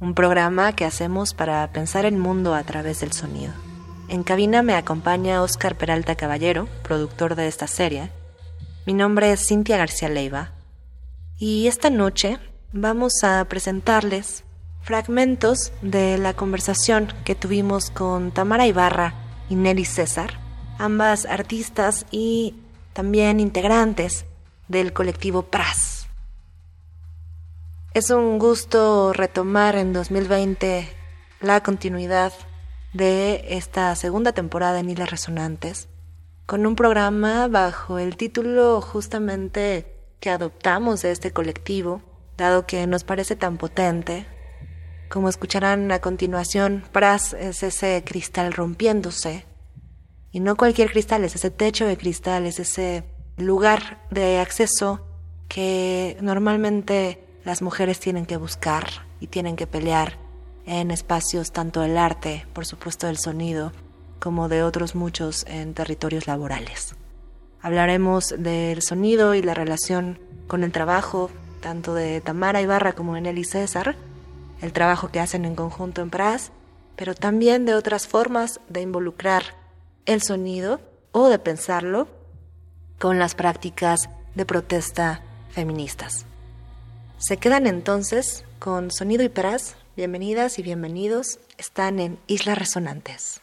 un programa que hacemos para pensar el mundo a través del sonido. En cabina me acompaña Oscar Peralta Caballero, productor de esta serie. Mi nombre es Cintia García Leiva y esta noche vamos a presentarles fragmentos de la conversación que tuvimos con Tamara Ibarra y Nelly César, ambas artistas y también integrantes del colectivo PRAS. Es un gusto retomar en 2020 la continuidad de esta segunda temporada en Islas Resonantes, con un programa bajo el título justamente que adoptamos de este colectivo, dado que nos parece tan potente. Como escucharán a continuación, PRAS es ese cristal rompiéndose y no cualquier cristal, es ese techo de cristal, es ese lugar de acceso que normalmente las mujeres tienen que buscar y tienen que pelear en espacios tanto del arte, por supuesto del sonido, como de otros muchos en territorios laborales. Hablaremos del sonido y la relación con el trabajo tanto de Tamara Ibarra como de Nelly César, el trabajo que hacen en conjunto en Pras, pero también de otras formas de involucrar el sonido o de pensarlo con las prácticas de protesta feministas. Se quedan entonces con Sonido y Pras. Bienvenidas y bienvenidos. Están en Islas Resonantes.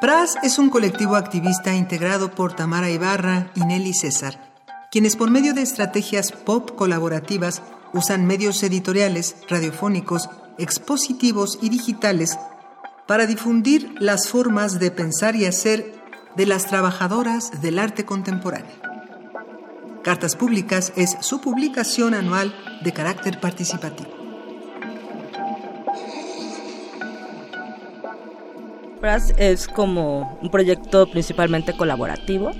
PRAS es un colectivo activista integrado por Tamara Ibarra y Nelly César, quienes por medio de estrategias pop colaborativas usan medios editoriales, radiofónicos, expositivos y digitales para difundir las formas de pensar y hacer de las trabajadoras del arte contemporáneo. Cartas Públicas es su publicación anual de carácter participativo. PRAS es como un proyecto principalmente colaborativo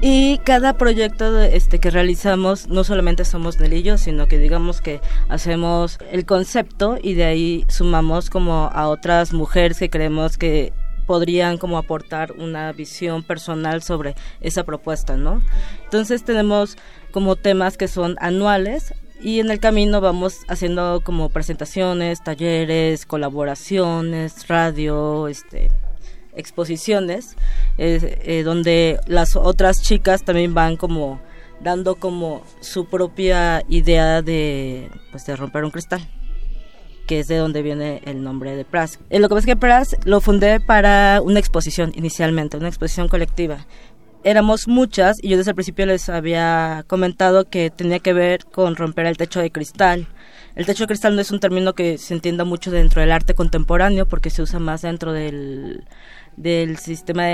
y cada proyecto este, que realizamos no solamente somos Nelly sino que digamos que hacemos el concepto y de ahí sumamos como a otras mujeres que creemos que podrían como aportar una visión personal sobre esa propuesta, ¿no? Entonces tenemos como temas que son anuales y en el camino vamos haciendo como presentaciones, talleres, colaboraciones, radio, este exposiciones eh, donde las otras chicas también van como dando como su propia idea de pues de romper un cristal que es de donde viene el nombre de Pras. Eh, lo que pasa es que Pras lo fundé para una exposición inicialmente, una exposición colectiva. Éramos muchas y yo desde el principio les había comentado que tenía que ver con romper el techo de cristal. El techo de cristal no es un término que se entienda mucho dentro del arte contemporáneo porque se usa más dentro del del sistema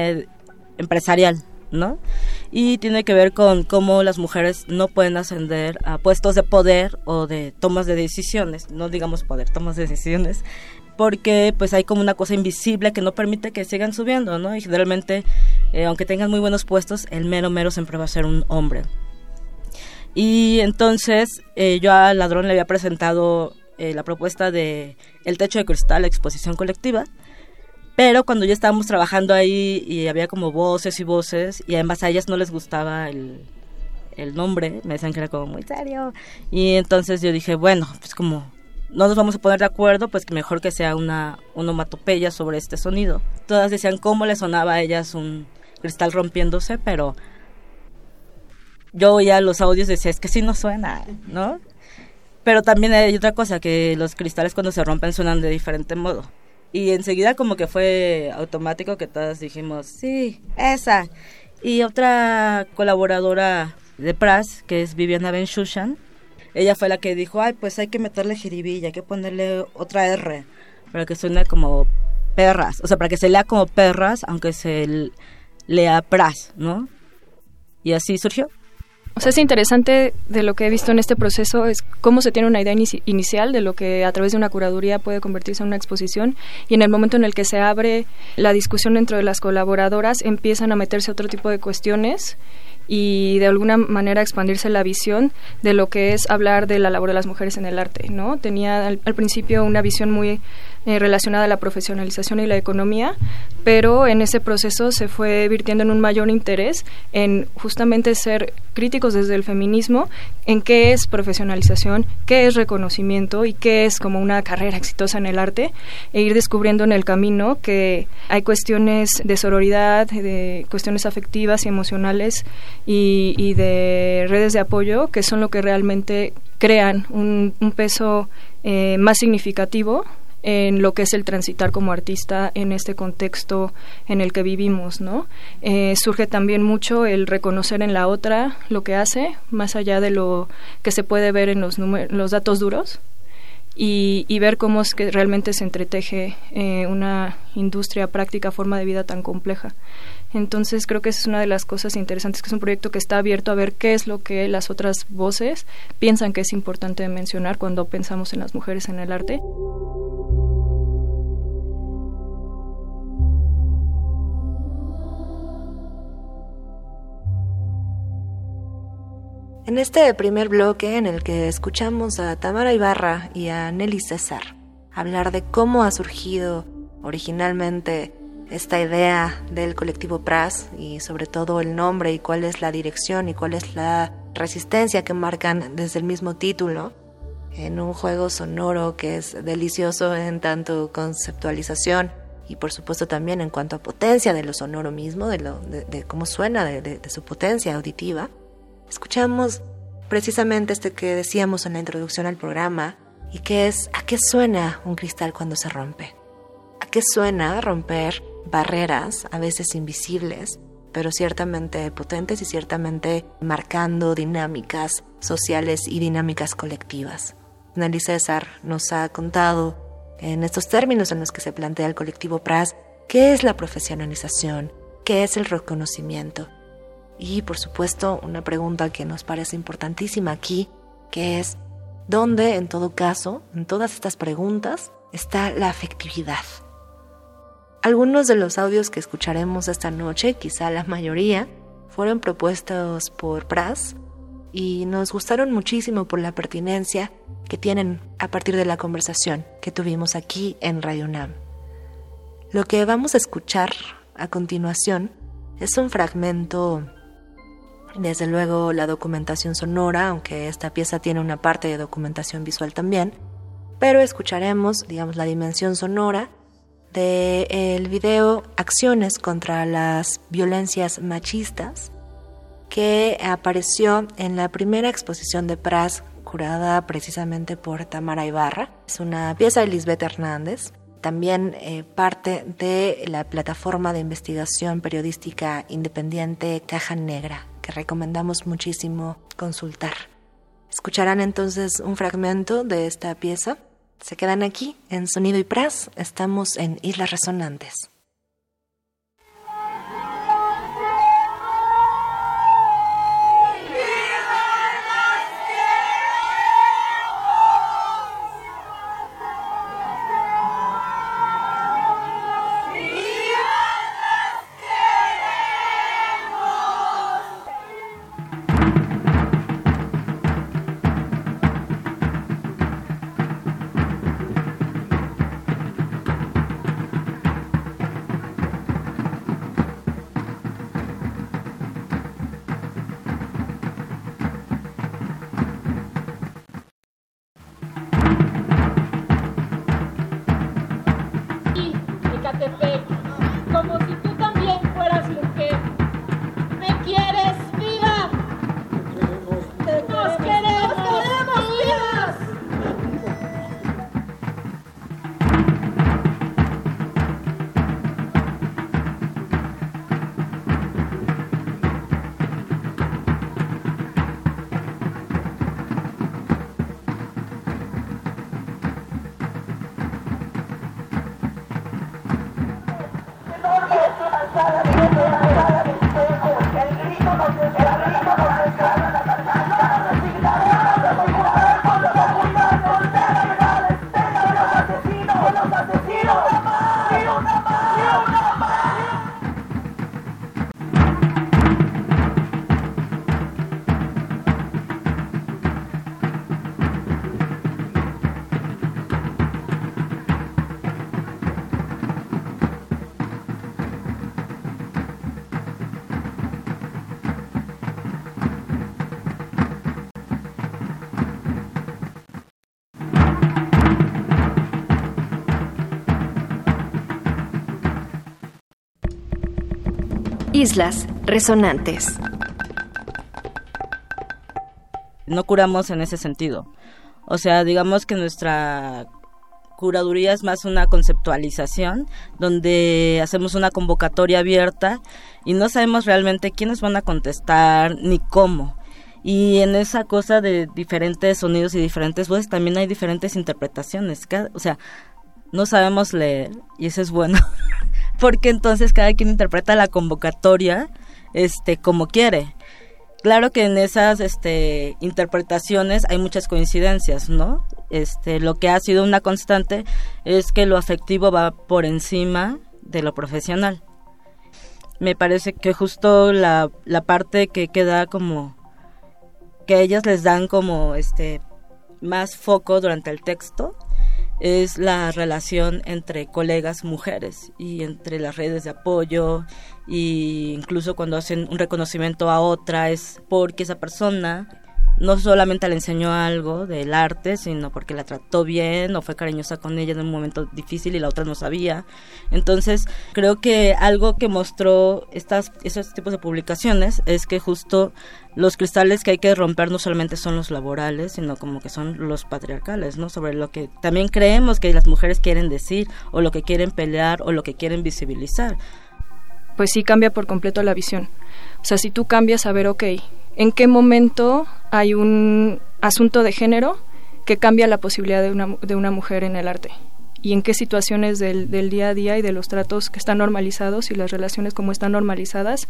empresarial, ¿no? Y tiene que ver con cómo las mujeres no pueden ascender a puestos de poder o de tomas de decisiones, no digamos poder, tomas de decisiones, porque pues hay como una cosa invisible que no permite que sigan subiendo, ¿no? Y generalmente, eh, aunque tengan muy buenos puestos, el mero mero siempre va a ser un hombre. Y entonces eh, yo al ladrón le había presentado eh, la propuesta de El Techo de Cristal, exposición colectiva, pero cuando ya estábamos trabajando ahí y había como voces y voces, y además a ellas no les gustaba el, el nombre, me decían que era como muy serio. Y entonces yo dije, bueno, pues como no nos vamos a poner de acuerdo, pues que mejor que sea una onomatopeya sobre este sonido. Todas decían cómo le sonaba a ellas un cristal rompiéndose, pero yo oía los audios y decía, es que sí no suena, ¿no? Pero también hay otra cosa, que los cristales cuando se rompen suenan de diferente modo. Y enseguida como que fue automático que todas dijimos, sí, esa. Y otra colaboradora de Pras, que es Viviana Benchushan, ella fue la que dijo, ay, pues hay que meterle jiribilla, hay que ponerle otra R, para que suene como perras, o sea, para que se lea como perras, aunque se lea Pras, ¿no? Y así surgió. O sea, es interesante de lo que he visto en este proceso es cómo se tiene una idea inicial de lo que a través de una curaduría puede convertirse en una exposición y en el momento en el que se abre la discusión dentro de las colaboradoras empiezan a meterse otro tipo de cuestiones y de alguna manera expandirse la visión de lo que es hablar de la labor de las mujeres en el arte, ¿no? Tenía al, principio una visión muy eh, relacionada a la profesionalización y la economía, pero en ese proceso se fue virtiendo en un mayor interés en justamente ser críticos desde el feminismo en qué es profesionalización, qué es reconocimiento y qué es como una carrera exitosa en el arte e ir descubriendo en el camino que hay cuestiones de sororidad, de cuestiones afectivas y emocionales y, de redes de apoyo que son lo que realmente crean un, peso eh, más significativo en lo que es el transitar como artista en este contexto en el que vivimos, ¿no? Eh, surge también mucho el reconocer en la otra lo que hace, más allá de lo que se puede ver en los, los datos duros, y, ver cómo es que realmente se entreteje eh, una industria práctica, forma de vida tan compleja. Entonces creo que esa es una de las cosas interesantes, que es un proyecto que está abierto a ver qué es lo que las otras voces piensan que es importante mencionar cuando pensamos en las mujeres en el arte. En este primer bloque en el que escuchamos a Tamara Ibarra y a Nelly César hablar de cómo ha surgido originalmente esta idea del colectivo PRAS y sobre todo el nombre y cuál es la dirección y cuál es la resistencia que marcan desde el mismo título en un juego sonoro que es delicioso en tanto conceptualización y por supuesto también en cuanto a potencia de lo sonoro mismo, de, lo, cómo suena, de su potencia auditiva. Escuchamos precisamente este que decíamos en la introducción al programa y que es ¿a qué suena un cristal cuando se rompe? ¿A qué suena romper barreras, a veces invisibles, pero ciertamente potentes y ciertamente marcando dinámicas sociales y dinámicas colectivas. Nelly César nos ha contado en estos términos en los que se plantea el colectivo PRAS qué es la profesionalización, qué es el reconocimiento. Y por supuesto una pregunta que nos parece importantísima aquí, que es, ¿dónde en todo caso, en todas estas preguntas, está la afectividad? Algunos de los audios que escucharemos esta noche, quizá la mayoría, fueron propuestos por Pras y nos gustaron muchísimo por la pertinencia que tienen a partir de la conversación que tuvimos aquí en Radio Nam. Lo que vamos a escuchar a continuación es un fragmento, desde luego la documentación sonora, aunque esta pieza tiene una parte de documentación visual también, pero escucharemos, digamos, la dimensión sonora del el video Acciones contra las violencias machistas que apareció en la primera exposición de Pras curada precisamente por Tamara Ibarra. Es una pieza de Lisbeth Hernández, también eh, parte de la plataforma de investigación periodística independiente Caja Negra, que recomendamos muchísimo consultar. Escucharán entonces un fragmento de esta pieza se quedan aquí en Sonido y Pras. Estamos en Islas Resonantes. Islas Resonantes. No curamos en ese sentido. O sea, digamos que nuestra curaduría es más una conceptualización donde hacemos una convocatoria abierta y no sabemos realmente quiénes van a contestar ni cómo. Y en esa cosa de diferentes sonidos y diferentes voces también hay diferentes interpretaciones. o sea, no sabemos leer y eso es bueno, porque entonces cada quien interpreta la convocatoria este como quiere. Claro que en esas este, interpretaciones hay muchas coincidencias, ¿no? Este, lo que ha sido una constante es que lo afectivo va por encima de lo profesional. Me parece que justo la, parte que queda como que ellas les dan como este más foco durante el texto es la relación entre colegas mujeres y entre las redes de apoyo y incluso cuando hacen un reconocimiento a otra es porque esa persona no solamente le enseñó algo del arte, sino porque la trató bien o fue cariñosa con ella en un momento difícil y la otra no sabía. Entonces, creo que algo que mostró estas, esos tipos de publicaciones es que justo los cristales que hay que romper no solamente son los laborales, sino como que son los patriarcales, ¿no? Sobre lo que también creemos que las mujeres quieren decir o lo que quieren pelear o lo que quieren visibilizar. Pues sí cambia por completo la visión. O sea, si tú cambias a ver, ok, ¿en qué momento hay un asunto de género que cambia la posibilidad de una, de una mujer en el arte? Y en qué situaciones del, del, día a día y de los tratos que están normalizados y las relaciones como están normalizadas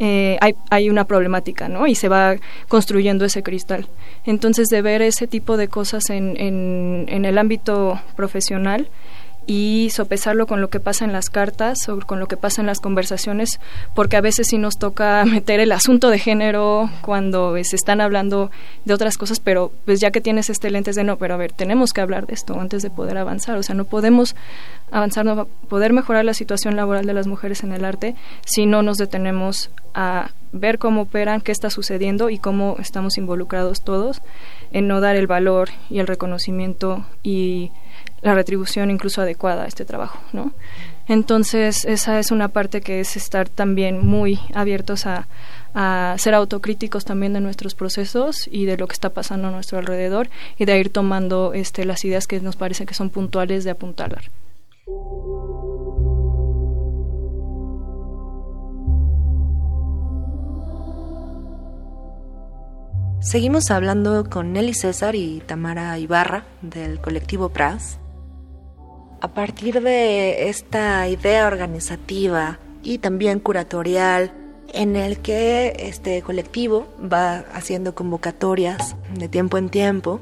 eh, hay, hay una problemática, ¿no? Y se va construyendo ese cristal. Entonces, de ver ese tipo de cosas en, en, en el ámbito profesional y sopesarlo con lo que pasa en las cartas o con lo que pasa en las conversaciones, porque a veces sí nos toca meter el asunto de género cuando se están hablando de otras cosas, pero pues ya que tienes este lente de no, pero a ver, tenemos que hablar de esto antes de poder avanzar, o sea, no podemos avanzar, no poder mejorar la situación laboral de las mujeres en el arte si no nos detenemos a ver cómo operan, qué está sucediendo y cómo estamos involucrados todos en no dar el valor y el reconocimiento y la retribución incluso adecuada a este trabajo, ¿no? Entonces, esa es una parte que es estar también muy abiertos a, a ser autocríticos también de nuestros procesos y de lo que está pasando a nuestro alrededor y de ir tomando este, las ideas que nos parece que son puntuales de apuntalar. Seguimos hablando con Nelly César y Tamara Ibarra del colectivo PRAS a partir de esta idea organizativa y también curatorial en el que este colectivo va haciendo convocatorias de tiempo en tiempo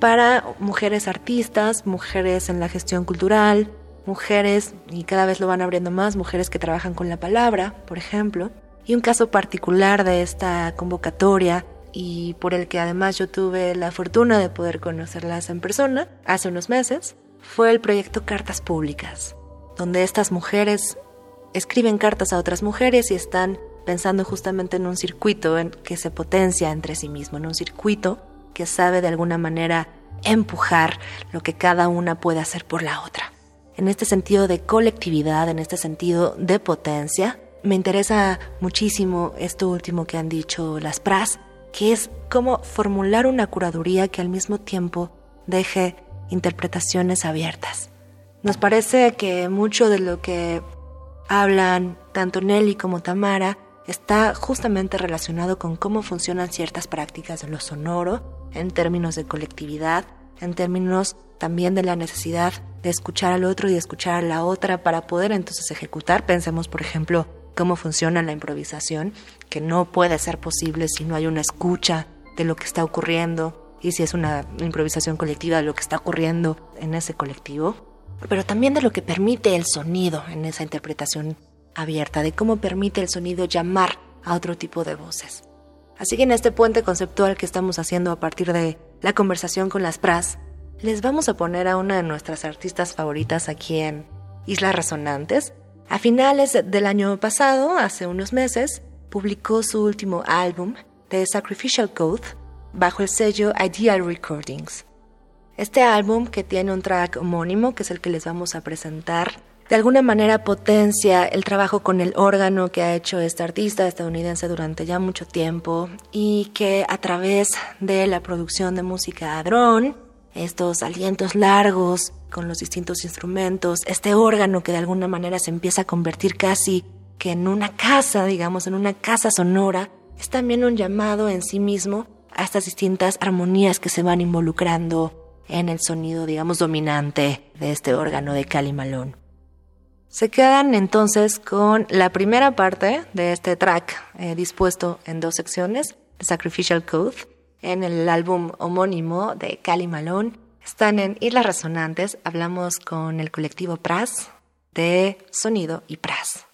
para mujeres artistas, mujeres en la gestión cultural, mujeres, y cada vez lo van abriendo más, mujeres que trabajan con la palabra, por ejemplo. Y un caso particular de esta convocatoria y por el que además yo tuve la fortuna de poder conocerlas en persona hace unos meses, fue el proyecto Cartas Públicas, donde estas mujeres escriben cartas a otras mujeres y están pensando justamente en un circuito en que se potencia entre sí mismo, en un circuito que sabe de alguna manera empujar lo que cada una puede hacer por la otra. En este sentido de colectividad, en este sentido de potencia, me interesa muchísimo esto último que han dicho las PRAS, que es cómo formular una curaduría que al mismo tiempo deje interpretaciones abiertas. Nos parece que mucho de lo que hablan tanto Nelly como Tamara está justamente relacionado con cómo funcionan ciertas prácticas de lo sonoro en términos de colectividad, en términos también de la necesidad de escuchar al otro y escuchar a la otra para poder entonces ejecutar. Pensemos, por ejemplo, cómo funciona la improvisación, que no puede ser posible si no hay una escucha de lo que está ocurriendo y si es una improvisación colectiva lo que está ocurriendo en ese colectivo, pero también de lo que permite el sonido en esa interpretación abierta, de cómo permite el sonido llamar a otro tipo de voces. Así que en este puente conceptual que estamos haciendo a partir de la conversación con las PRAS, les vamos a poner a una de nuestras artistas favoritas aquí en Islas Resonantes. A finales del año pasado, hace unos meses, publicó su último álbum, The Sacrificial Code, bajo el sello Ideal Recordings. Este álbum, que tiene un track homónimo, que es el que les vamos a presentar de alguna manera potencia el trabajo con el órgano que ha hecho este artista estadounidense durante ya mucho tiempo y que a través de la producción de música a dron, estos alientos largos con los distintos instrumentos, este órgano que de alguna manera se empieza a convertir casi que en una casa, digamos, en una casa sonora, es también un llamado en sí mismo a estas distintas armonías que se van involucrando en el sonido, digamos, dominante de este órgano de Cali Malone. Se quedan entonces con la primera parte de este track eh, dispuesto en dos secciones, The Sacrificial Code, en el álbum homónimo de Cali Malone. Están en Islas Resonantes, hablamos con el colectivo Pras de Sonido y Pras.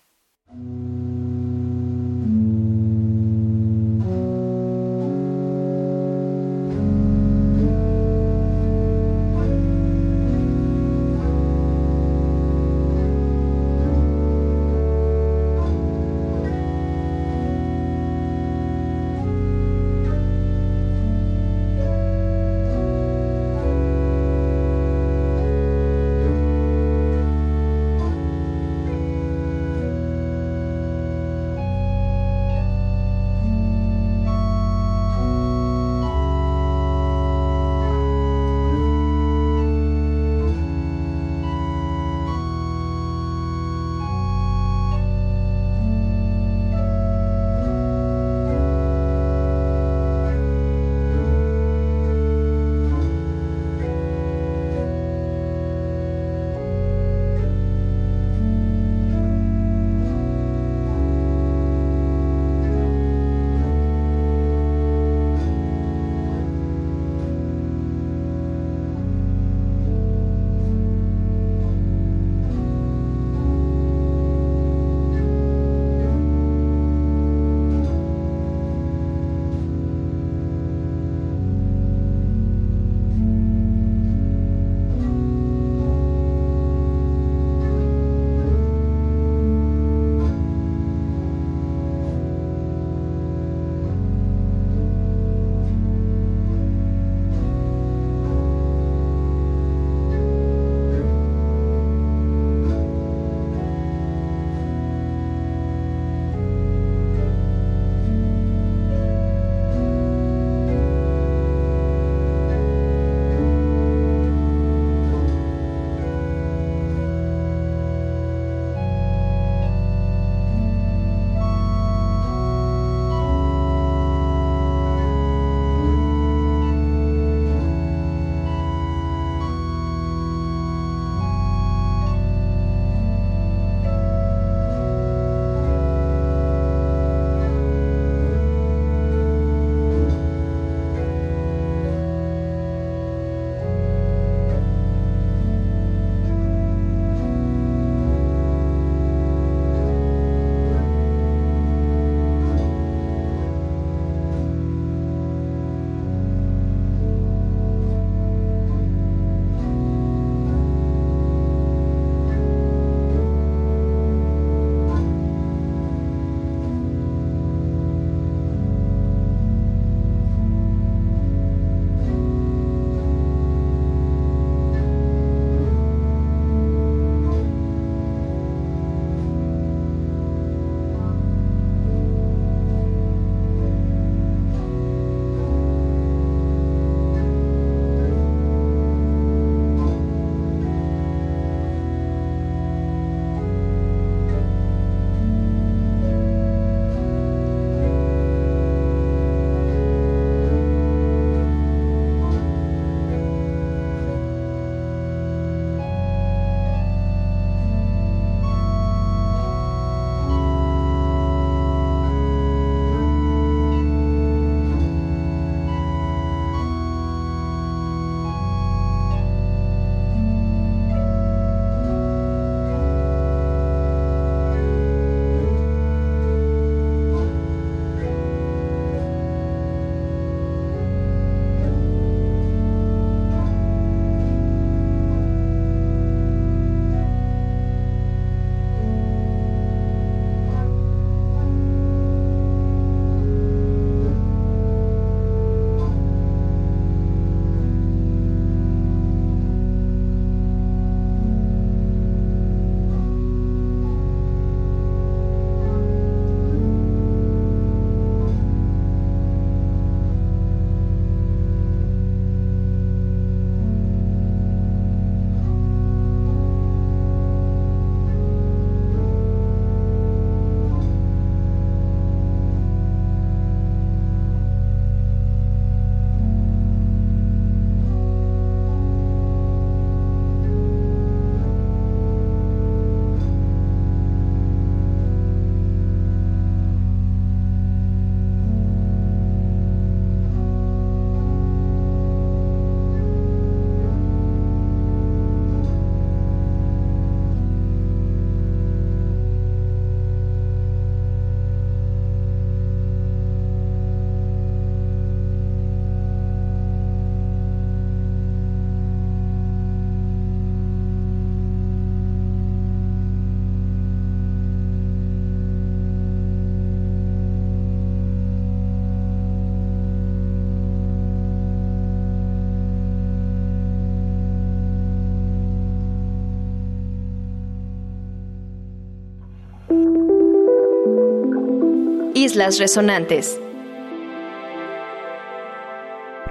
Islas Resonantes.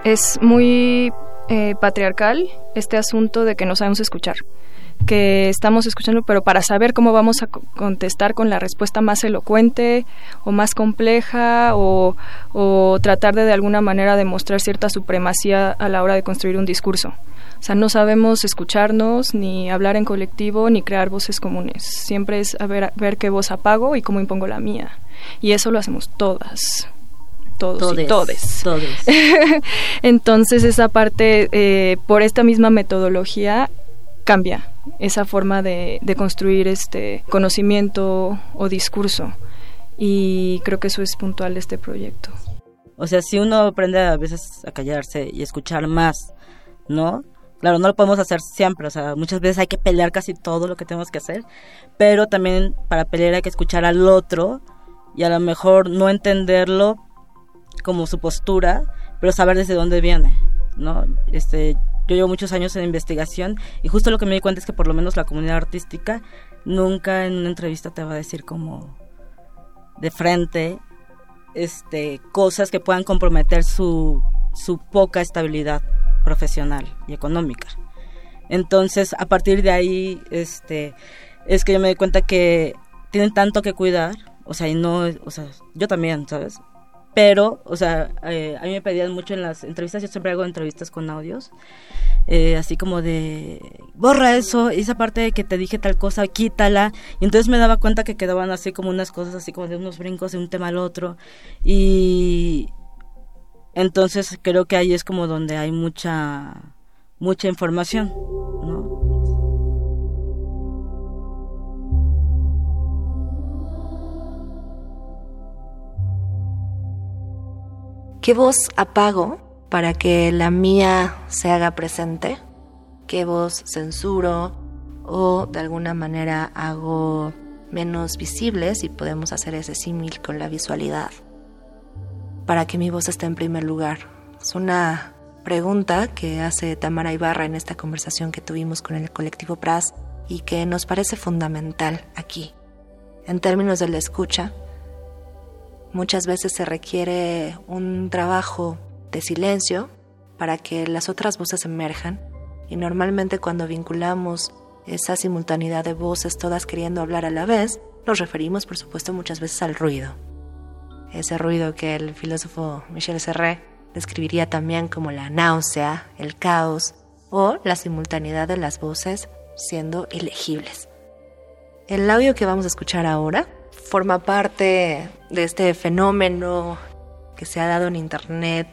Es muy eh, patriarcal este asunto de que no sabemos escuchar que estamos escuchando, pero para saber cómo vamos a contestar con la respuesta más elocuente o más compleja o, tratar de de alguna manera demostrar cierta supremacía a la hora de construir un discurso. O sea, no sabemos escucharnos, ni hablar en colectivo, ni crear voces comunes. Siempre es a ver, ver qué voz apago y cómo impongo la mía. Y eso lo hacemos todas todos y todes. Entonces esa parte, eh, por esta misma metodología, cambia esa forma de, construir este conocimiento o discurso. Y creo que eso es puntual de este proyecto. O sea, si uno aprende a veces a callarse y escuchar más, ¿no? Claro, no lo podemos hacer siempre, o sea, muchas veces hay que pelear casi todo lo que tenemos que hacer, pero también para pelear hay que escuchar al otro y a lo mejor no entenderlo como su postura, pero saber desde dónde viene, ¿no? Este, yo llevo muchos años en investigación y justo lo que me di cuenta es que por lo menos la comunidad artística nunca en una entrevista te va a decir como de frente este cosas que puedan comprometer su, su poca estabilidad profesional y económica. Entonces, a partir de ahí, este, es que yo me di cuenta que tienen tanto que cuidar, o sea, y no, o sea, yo también, ¿sabes? Pero, o sea, eh, a mí me pedían mucho en las entrevistas, yo siempre hago entrevistas con audios, eh, así como de, borra eso, esa parte de que te dije tal cosa, quítala, y entonces me daba cuenta que quedaban así como unas cosas, así como de unos brincos de un tema al otro, y entonces creo que ahí es como donde hay mucha, mucha información, ¿Qué voz apago para que la mía se haga presente? ¿Qué voz censuro o de alguna manera hago menos visible si podemos hacer ese símil con la visualidad? Para que mi voz esté en primer lugar. Es una pregunta que hace Tamara Ibarra en esta conversación que tuvimos con el colectivo PRAS y que nos parece fundamental aquí. En términos de la escucha, Muchas veces se requiere un trabajo de silencio para que las otras voces emerjan y normalmente cuando vinculamos esa simultaneidad de voces todas queriendo hablar a la vez, nos referimos por supuesto muchas veces al ruido. Ese ruido que el filósofo Michel Serré describiría también como la náusea, el caos o la simultaneidad de las voces siendo ilegibles. El audio que vamos a escuchar ahora forma parte de este fenómeno que se ha dado en Internet,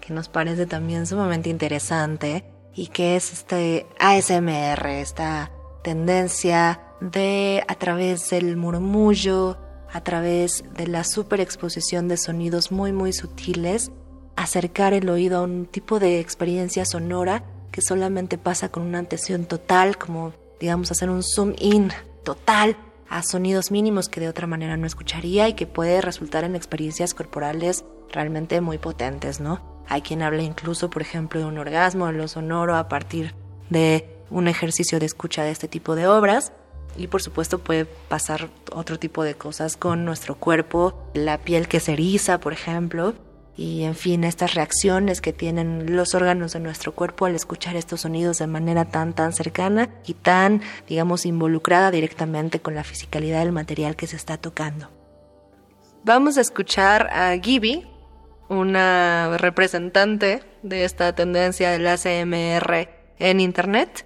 que nos parece también sumamente interesante, y que es este ASMR, esta tendencia de a través del murmullo, a través de la superexposición de sonidos muy muy sutiles, acercar el oído a un tipo de experiencia sonora que solamente pasa con una atención total, como digamos hacer un zoom in total a sonidos mínimos que de otra manera no escucharía y que puede resultar en experiencias corporales realmente muy potentes, ¿no? Hay quien habla incluso, por ejemplo, de un orgasmo en lo sonoro a partir de un ejercicio de escucha de este tipo de obras. Y por supuesto puede pasar otro tipo de cosas con nuestro cuerpo, la piel que se eriza, por ejemplo, y en fin, estas reacciones que tienen los órganos de nuestro cuerpo al escuchar estos sonidos de manera tan tan cercana y tan, digamos, involucrada directamente con la fisicalidad del material que se está tocando. Vamos a escuchar a Gibi, una representante de esta tendencia del ACMR en Internet,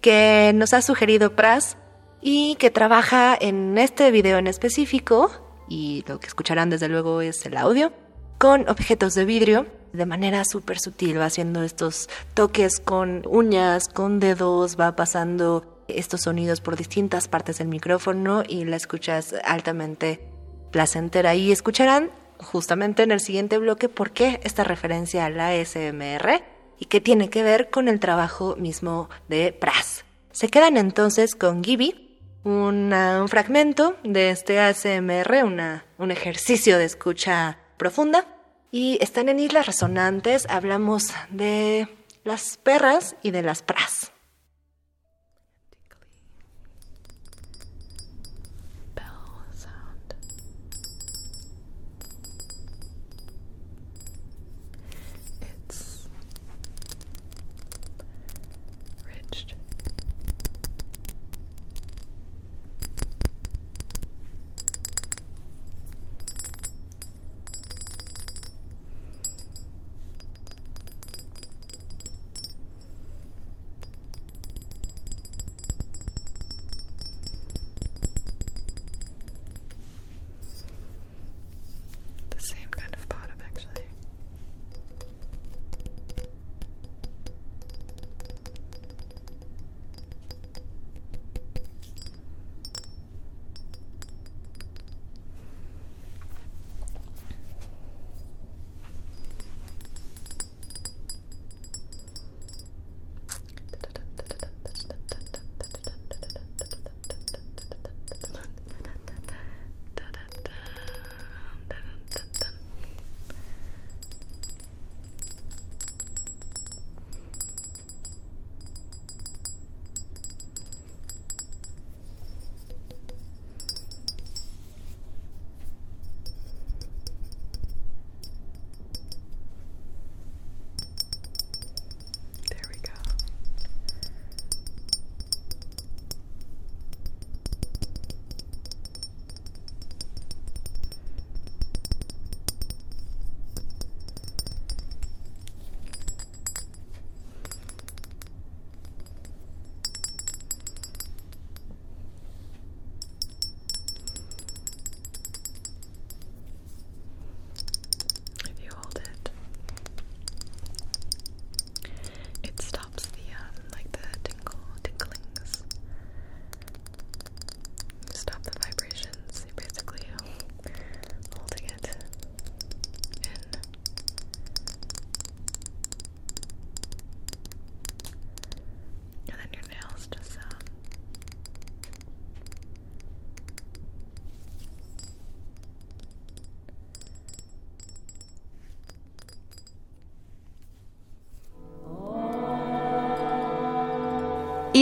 que nos ha sugerido Pras y que trabaja en este video en específico, y lo que escucharán desde luego es el audio, con objetos de vidrio de manera súper sutil, va haciendo estos toques con uñas, con dedos, va pasando estos sonidos por distintas partes del micrófono y la escuchas altamente placentera. Y escucharán justamente en el siguiente bloque por qué esta referencia a la ASMR y qué tiene que ver con el trabajo mismo de Pras. Se quedan entonces con Gibi, un fragmento de este ASMR, una, un ejercicio de escucha profunda. Y están en Islas Resonantes, hablamos de las perras y de las pras.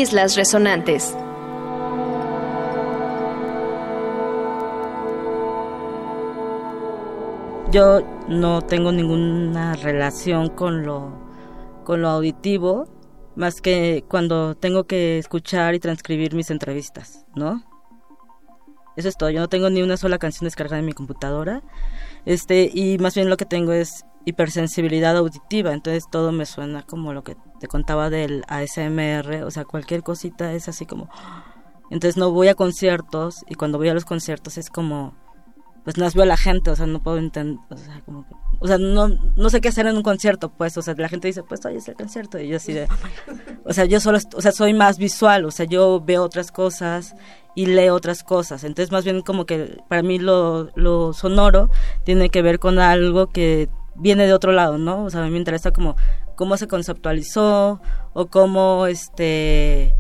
Islas Resonantes. Yo no tengo ninguna relación con lo, con lo auditivo, más que cuando tengo que escuchar y transcribir mis entrevistas, ¿no? Eso es todo. Yo no tengo ni una sola canción descargada en mi computadora. Este, y más bien lo que tengo es hipersensibilidad auditiva, entonces todo me suena como lo que te contaba del ASMR, o sea, cualquier cosita es así como entonces no voy a conciertos y cuando voy a los conciertos es como pues no veo a la gente, o sea, no puedo entender, o sea, no, no sé qué hacer en un concierto, pues, o sea, la gente dice, pues, oye, es el concierto, y yo así de, o sea, yo solo, o sea, soy más visual, o sea, yo veo otras cosas y leo otras cosas, entonces más bien como que para mí lo, lo sonoro tiene que ver con algo que viene de otro lado, ¿no? O sea, a mí me interesa como cómo se conceptualizó o cómo, este,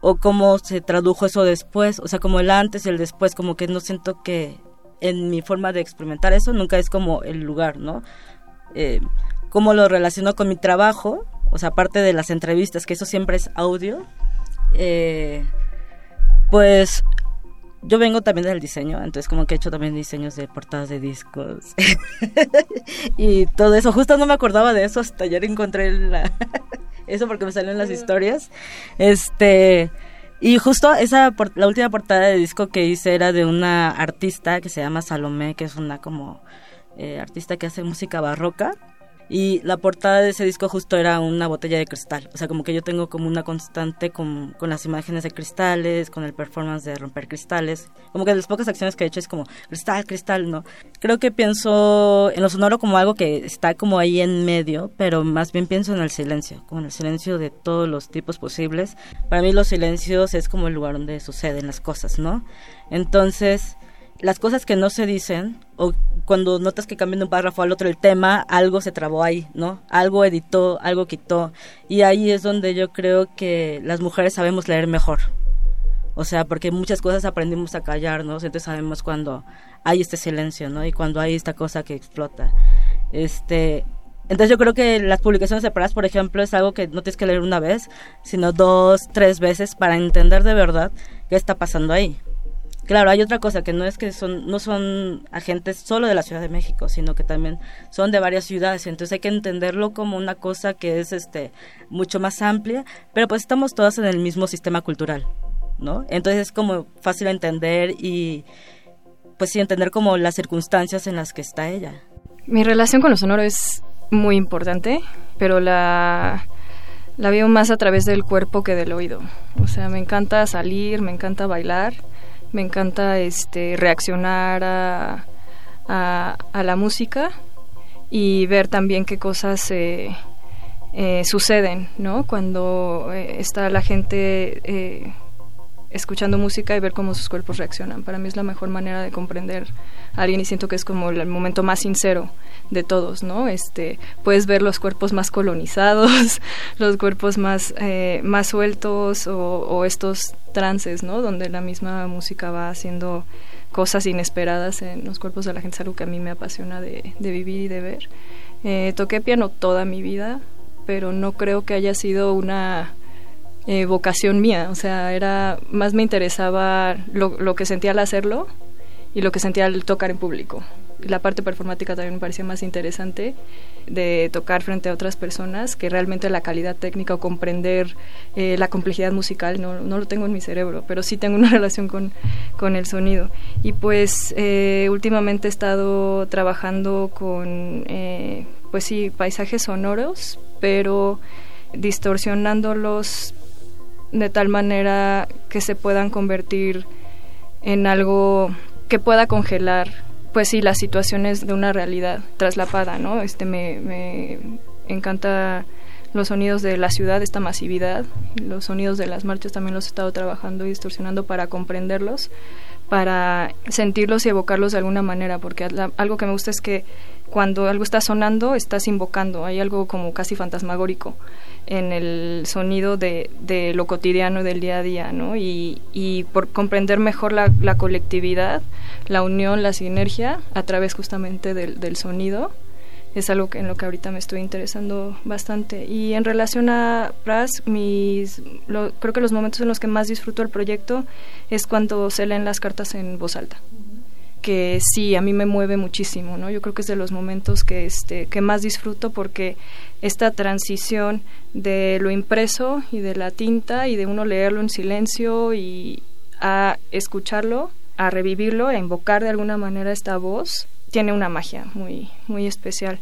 o cómo se tradujo eso después, o sea, como el antes y el después, como que no siento que en mi forma de experimentar eso nunca es como el lugar, ¿no? Eh, cómo lo relaciono con mi trabajo, o sea, aparte de las entrevistas, que eso siempre es audio, eh, pues yo vengo también del diseño, entonces como que he hecho también diseños de portadas de discos y todo eso. Justo no me acordaba de eso hasta ayer encontré la eso porque me salió en las historias. Este y justo esa, la última portada de disco que hice era de una artista que se llama Salomé, que es una como eh, artista que hace música barroca. Y la portada de ese disco justo era una botella de cristal. O sea, como que yo tengo como una constante con, con las imágenes de cristales, con el performance de romper cristales. Como que de las pocas acciones que he hecho es como cristal, cristal, ¿no? Creo que pienso en lo sonoro como algo que está como ahí en medio, pero más bien pienso en el silencio, como en el silencio de todos los tipos posibles. Para mí los silencios es como el lugar donde suceden las cosas, ¿no? Entonces las cosas que no se dicen, o cuando notas que cambian de un párrafo al otro el tema, algo se trabó ahí, ¿no? Algo editó, algo quitó. Y ahí es donde yo creo que las mujeres sabemos leer mejor. O sea, porque muchas cosas aprendimos a callarnos, entonces sabemos cuando hay este silencio, ¿no? Y cuando hay esta cosa que explota. Este, entonces yo creo que las publicaciones separadas, por ejemplo, es algo que no tienes que leer una vez, sino dos, tres veces para entender de verdad qué está pasando ahí. Claro, hay otra cosa que no es que son no son agentes solo de la Ciudad de México, sino que también son de varias ciudades, entonces hay que entenderlo como una cosa que es este mucho más amplia, pero pues estamos todas en el mismo sistema cultural, ¿no? Entonces es como fácil entender y pues sí entender como las circunstancias en las que está ella. Mi relación con lo sonoro es muy importante, pero la la veo más a través del cuerpo que del oído. O sea, me encanta salir, me encanta bailar me encanta este reaccionar a, a, la música y ver también qué cosas eh, eh, suceden, ¿no? Cuando eh, está la gente escuchando música y ver cómo sus cuerpos reaccionan. Para mí es la mejor manera de comprender a alguien y siento que es como el momento más sincero de todos, ¿no? Este, puedes ver los cuerpos más colonizados, los cuerpos más, eh, más sueltos o, estos trances, ¿no? Donde la misma música va haciendo cosas inesperadas en los cuerpos de la gente, es algo que a mí me apasiona de, vivir y de ver. Eh, toqué piano toda mi vida, pero no creo que haya sido una eh, vocación mía, o sea, era más me interesaba lo, lo que sentía al hacerlo y lo que sentía al tocar en público la parte performática también me parecía más interesante de tocar frente a otras personas que realmente la calidad técnica o comprender eh, la complejidad musical no, no, lo tengo en mi cerebro, pero sí tengo una relación con, con el sonido. Y pues eh, últimamente he estado trabajando con, eh, pues sí, paisajes sonoros, pero distorsionándolos de tal manera que se puedan convertir en algo que pueda congelar pues sí, las situaciones de una realidad traslapada, ¿no? Este me, me encanta los sonidos de la ciudad, esta masividad, los sonidos de las marchas también los he estado trabajando y distorsionando para comprenderlos, para sentirlos y evocarlos de alguna manera, porque algo que me gusta es que cuando algo está sonando, estás invocando, hay algo como casi fantasmagórico en el sonido de, de lo cotidiano del día a día, ¿no? Y, y por comprender mejor la, la, colectividad, la unión, la sinergia a través justamente del, del sonido, es algo que en lo que ahorita me estoy interesando bastante. Y en relación a Pras, mis, creo que los momentos en los que más disfruto el proyecto es cuando se leen las cartas en voz alta que sí, a mí me mueve muchísimo, ¿no? Yo creo que es de los momentos que, este, que más disfruto porque esta transición de lo impreso y de la tinta y de uno leerlo en silencio y a escucharlo, a revivirlo, a invocar de alguna manera esta voz, tiene una magia muy, muy especial.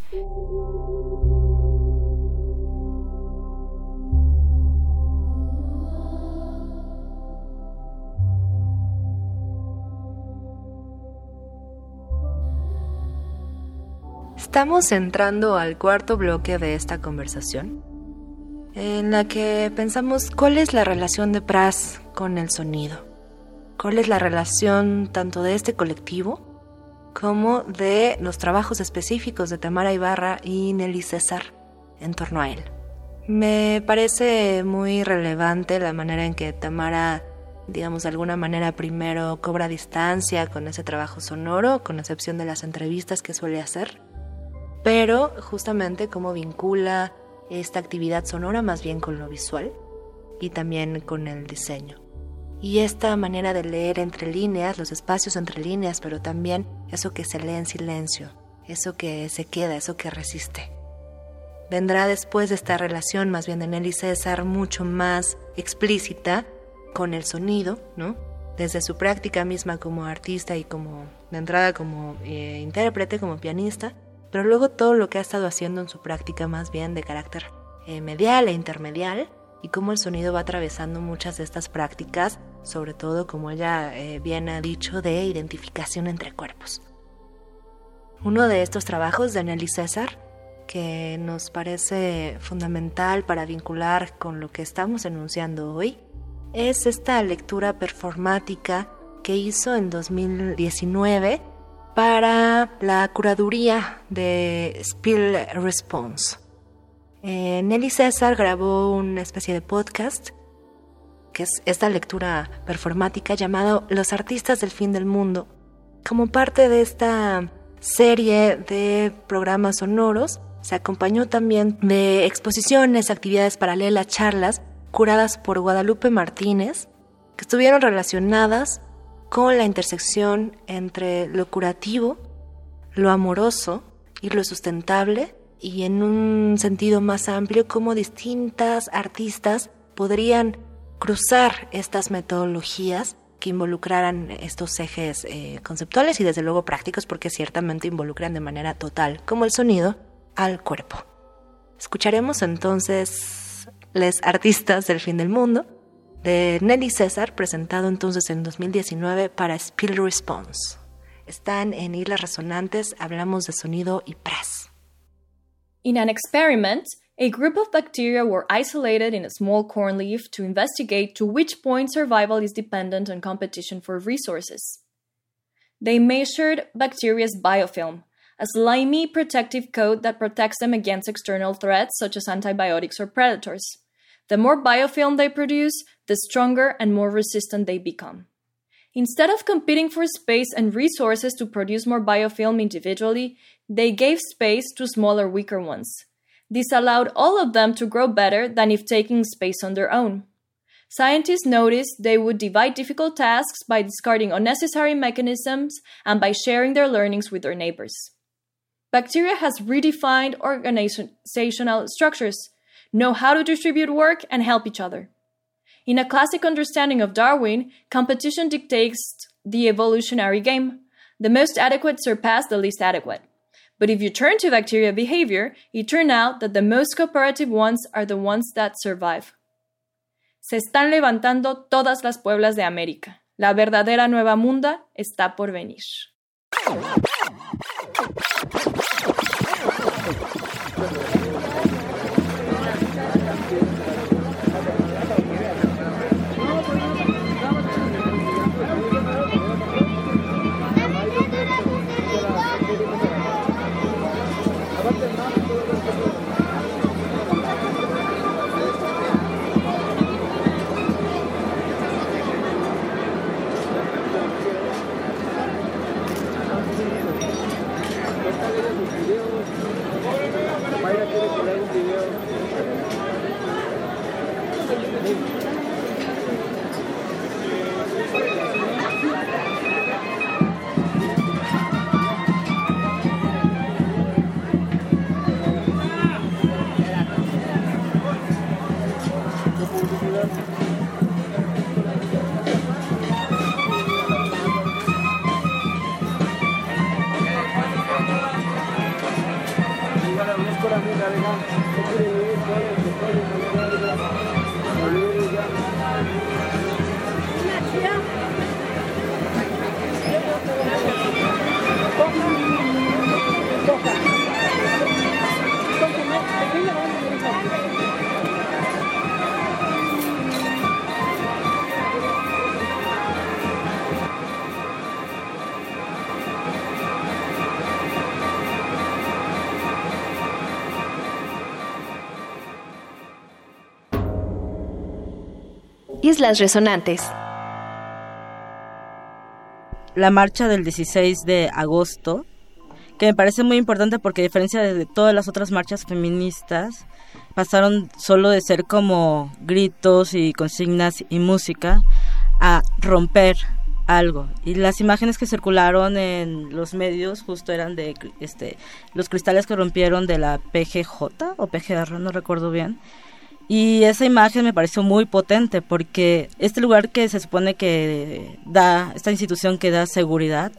Estamos entrando al cuarto bloque de esta conversación, en la que pensamos cuál es la relación de Pras con el sonido, cuál es la relación tanto de este colectivo como de los trabajos específicos de Tamara Ibarra y Nelly César en torno a él. Me parece muy relevante la manera en que Tamara, digamos de alguna manera, primero cobra distancia con ese trabajo sonoro, con excepción de las entrevistas que suele hacer pero justamente cómo vincula esta actividad sonora más bien con lo visual y también con el diseño. Y esta manera de leer entre líneas, los espacios entre líneas, pero también eso que se lee en silencio, eso que se queda, eso que resiste. Vendrá después de esta relación más bien de Nelly César mucho más explícita con el sonido, ¿no? Desde su práctica misma como artista y como de entrada como eh, intérprete, como pianista, pero luego todo lo que ha estado haciendo en su práctica más bien de carácter eh, medial e intermedial y cómo el sonido va atravesando muchas de estas prácticas, sobre todo como ella eh, bien ha dicho, de identificación entre cuerpos. Uno de estos trabajos de Nelly César, que nos parece fundamental para vincular con lo que estamos enunciando hoy, es esta lectura performática que hizo en 2019 para la curaduría de Spill Response. Eh, Nelly César grabó una especie de podcast, que es esta lectura performática llamado Los artistas del fin del mundo, como parte de esta serie de programas sonoros. Se acompañó también de exposiciones, actividades paralelas, charlas curadas por Guadalupe Martínez, que estuvieron relacionadas con la intersección entre lo curativo, lo amoroso y lo sustentable, y en un sentido más amplio, cómo distintas artistas podrían cruzar estas metodologías que involucraran estos ejes eh, conceptuales y desde luego prácticos porque ciertamente involucran de manera total, como el sonido, al cuerpo. Escucharemos entonces les artistas del fin del mundo de Nelly César, presentado entonces en 2019 para Spill Response. Están en Islas Resonantes, hablamos de sonido y pras. In an experiment, a group of bacteria were isolated in a small corn leaf to investigate to which point survival is dependent on competition for resources. They measured bacteria's biofilm, a slimy protective coat that protects them against external threats such as antibiotics or predators. The more biofilm they produce, the stronger and more resistant they become. Instead of competing for space and resources to produce more biofilm individually, they gave space to smaller, weaker ones. This allowed all of them to grow better than if taking space on their own. Scientists noticed they would divide difficult tasks by discarding unnecessary mechanisms and by sharing their learnings with their neighbors. Bacteria has redefined organizational structures know how to distribute work, and help each other. In a classic understanding of Darwin, competition dictates the evolutionary game. The most adequate surpass the least adequate. But if you turn to bacteria behavior, it turns out that the most cooperative ones are the ones that survive. Se están levantando todas las pueblas de América. La verdadera nueva munda está por venir. Islas Resonantes. La marcha del 16 de agosto, que me parece muy importante porque a diferencia de todas las otras marchas feministas, pasaron solo de ser como gritos y consignas y música a romper algo. Y las imágenes que circularon en los medios justo eran de este los cristales que rompieron de la PGJ o PGR, no recuerdo bien. Y esa imagen me pareció muy potente porque este lugar que se supone que da, esta institución que da seguridad,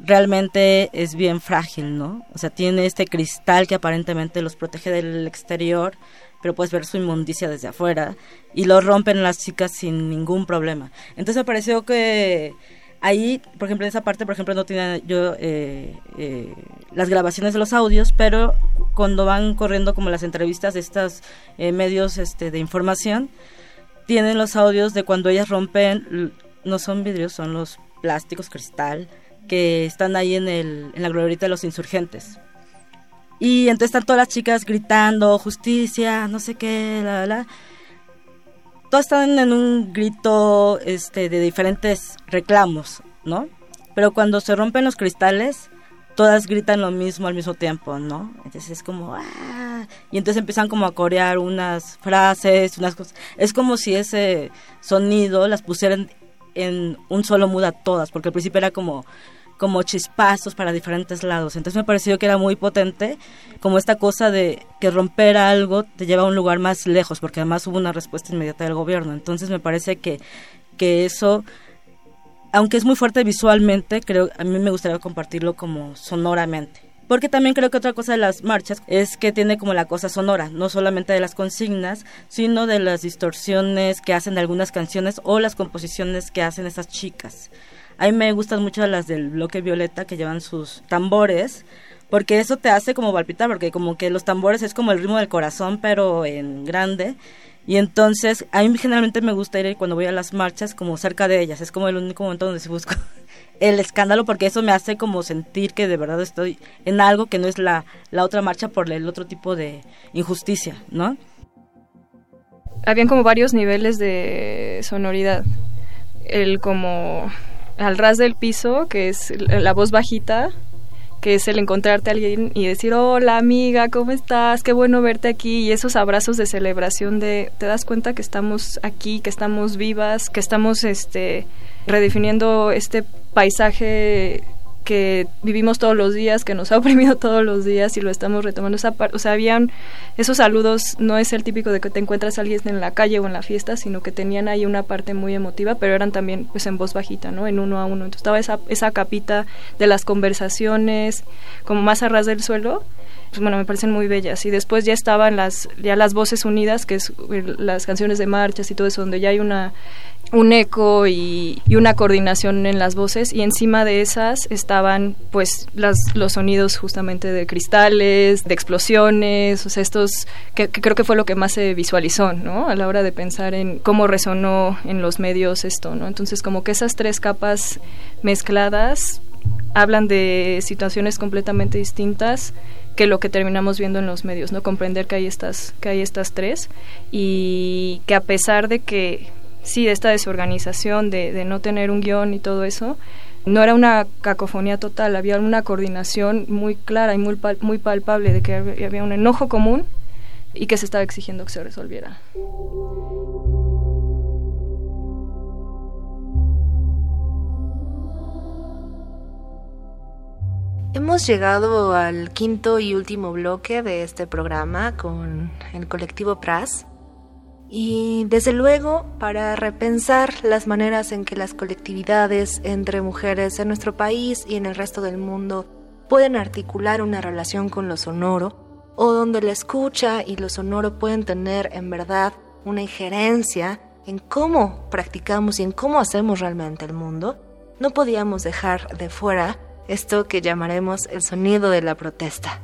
realmente es bien frágil, ¿no? O sea, tiene este cristal que aparentemente los protege del exterior, pero puedes ver su inmundicia desde afuera y lo rompen las chicas sin ningún problema. Entonces me pareció que ahí, por ejemplo, en esa parte, por ejemplo, no tiene yo eh, eh, las grabaciones de los audios, pero cuando van corriendo como las entrevistas de estos eh, medios este, de información, tienen los audios de cuando ellas rompen, no son vidrios, son los plásticos cristal que están ahí en, el, en la glorieta de los insurgentes. Y entonces están todas las chicas gritando, justicia, no sé qué, la, la. Todas están en un grito este, de diferentes reclamos, ¿no? Pero cuando se rompen los cristales, todas gritan lo mismo al mismo tiempo, ¿no? Entonces es como, ¡ah! Y entonces empiezan como a corear unas frases, unas cosas. Es como si ese sonido las pusieran en un solo mood a todas, porque al principio era como como chispazos para diferentes lados. Entonces me pareció que era muy potente, como esta cosa de que romper algo te lleva a un lugar más lejos, porque además hubo una respuesta inmediata del gobierno. Entonces me parece que, que eso, aunque es muy fuerte visualmente, creo a mí me gustaría compartirlo como sonoramente. Porque también creo que otra cosa de las marchas es que tiene como la cosa sonora, no solamente de las consignas, sino de las distorsiones que hacen algunas canciones o las composiciones que hacen esas chicas. A mí me gustan mucho las del bloque violeta que llevan sus tambores, porque eso te hace como palpitar, porque como que los tambores es como el ritmo del corazón, pero en grande. Y entonces, a mí generalmente me gusta ir cuando voy a las marchas como cerca de ellas, es como el único momento donde se busca el escándalo, porque eso me hace como sentir que de verdad estoy en algo que no es la, la otra marcha por el otro tipo de injusticia, ¿no? Habían como varios niveles de sonoridad. El como al ras del piso, que es la voz bajita, que es el encontrarte a alguien y decir, hola amiga, ¿cómo estás? Qué bueno verte aquí. Y esos abrazos de celebración de, te das cuenta que estamos aquí, que estamos vivas, que estamos este, redefiniendo este paisaje que vivimos todos los días, que nos ha oprimido todos los días y lo estamos retomando. Esa o sea, habían esos saludos, no es el típico de que te encuentras a alguien en la calle o en la fiesta, sino que tenían ahí una parte muy emotiva, pero eran también pues en voz bajita, ¿no? En uno a uno. Entonces estaba esa, esa capita de las conversaciones, como más a ras del suelo, pues bueno, me parecen muy bellas. Y después ya estaban las, ya las voces unidas, que es eh, las canciones de marchas y todo eso, donde ya hay una un eco y, una coordinación en las voces y encima de esas estaban pues las, los sonidos justamente de cristales, de explosiones, o sea, estos que, creo que fue lo que más se visualizó, ¿no? A la hora de pensar en cómo resonó en los medios esto, ¿no? Entonces como que esas tres capas mezcladas hablan de situaciones completamente distintas que lo que terminamos viendo en los medios, ¿no? Comprender que hay estas, que hay estas tres y que a pesar de que sí, de esta desorganización, de, de no tener un guion y todo eso, no era una cacofonía total, había una coordinación muy clara y muy, muy palpable de que había un enojo común y que se estaba exigiendo que se resolviera. Hemos llegado al quinto y último bloque de este programa con el colectivo PRAS. Y desde luego, para repensar las maneras en que las colectividades entre mujeres en nuestro país y en el resto del mundo pueden articular una relación con lo sonoro, o donde la escucha y lo sonoro pueden tener en verdad una injerencia en cómo practicamos y en cómo hacemos realmente el mundo, no podíamos dejar de fuera esto que llamaremos el sonido de la protesta.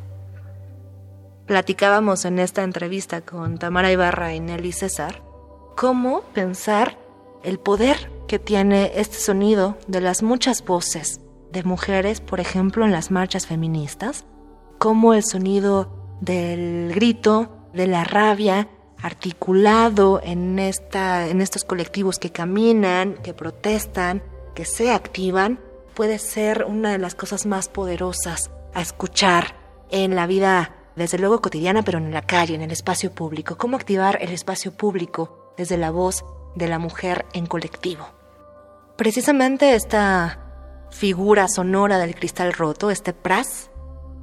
Platicábamos en esta entrevista con Tamara Ibarra y Nelly César cómo pensar el poder que tiene este sonido de las muchas voces de mujeres, por ejemplo, en las marchas feministas, cómo el sonido del grito, de la rabia, articulado en, esta, en estos colectivos que caminan, que protestan, que se activan, puede ser una de las cosas más poderosas a escuchar en la vida, desde luego cotidiana, pero en la calle, en el espacio público. ¿Cómo activar el espacio público desde la voz de la mujer en colectivo? Precisamente esta figura sonora del cristal roto, este pras,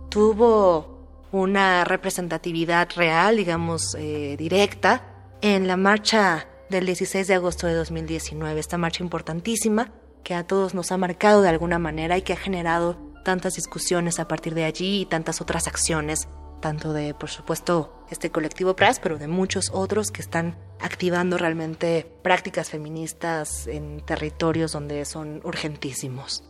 tuvo una representatividad real, digamos, eh, directa, en la marcha del 16 de agosto de 2019, esta marcha importantísima que a todos nos ha marcado de alguna manera y que ha generado tantas discusiones a partir de allí y tantas otras acciones, tanto de, por supuesto, este colectivo PRAS, pero de muchos otros que están activando realmente prácticas feministas en territorios donde son urgentísimos.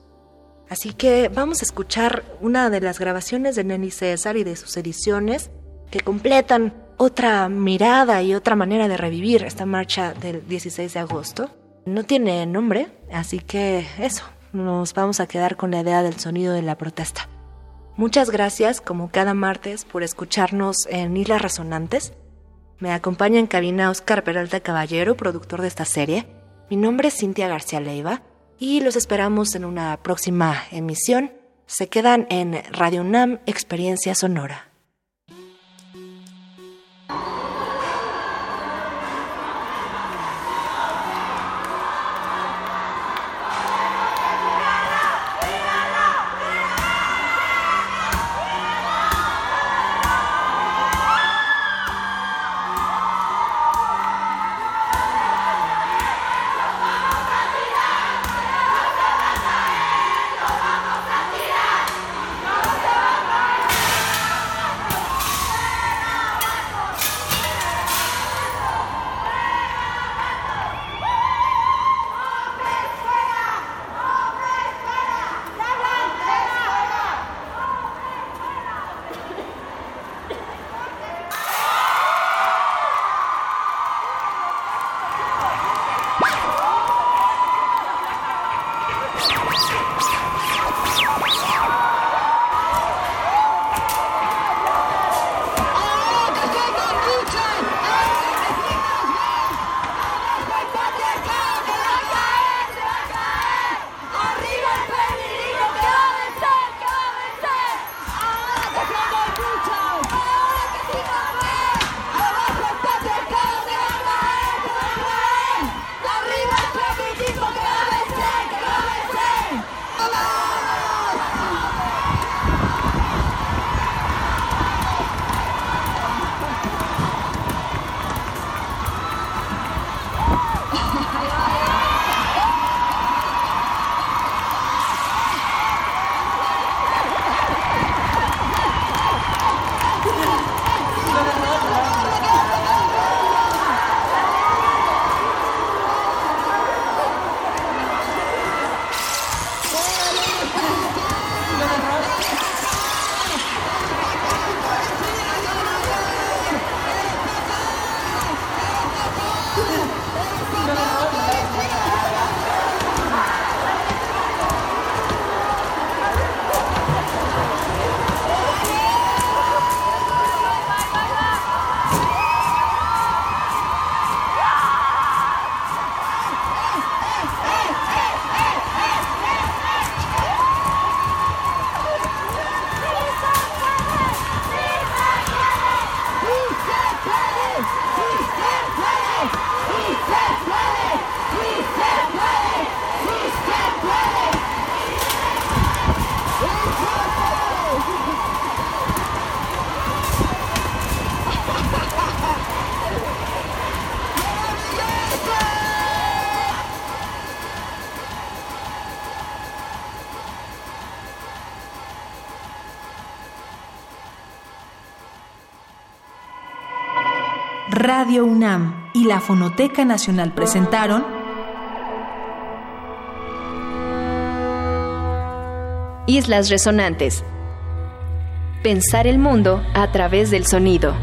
Así que vamos a escuchar una de las grabaciones de Nelly César y de sus ediciones que completan otra mirada y otra manera de revivir esta marcha del 16 de agosto. No tiene nombre, así que eso, nos vamos a quedar con la idea del sonido de la protesta. Muchas gracias, como cada martes, por escucharnos en Islas Resonantes. Me acompaña en cabina Oscar Peralta Caballero, productor de esta serie. Mi nombre es Cintia García Leiva y los esperamos en una próxima emisión. Se quedan en Radio UNAM Experiencia Sonora. Radio UNAM y la Fonoteca Nacional presentaron Islas Resonantes. Pensar el mundo a través del sonido.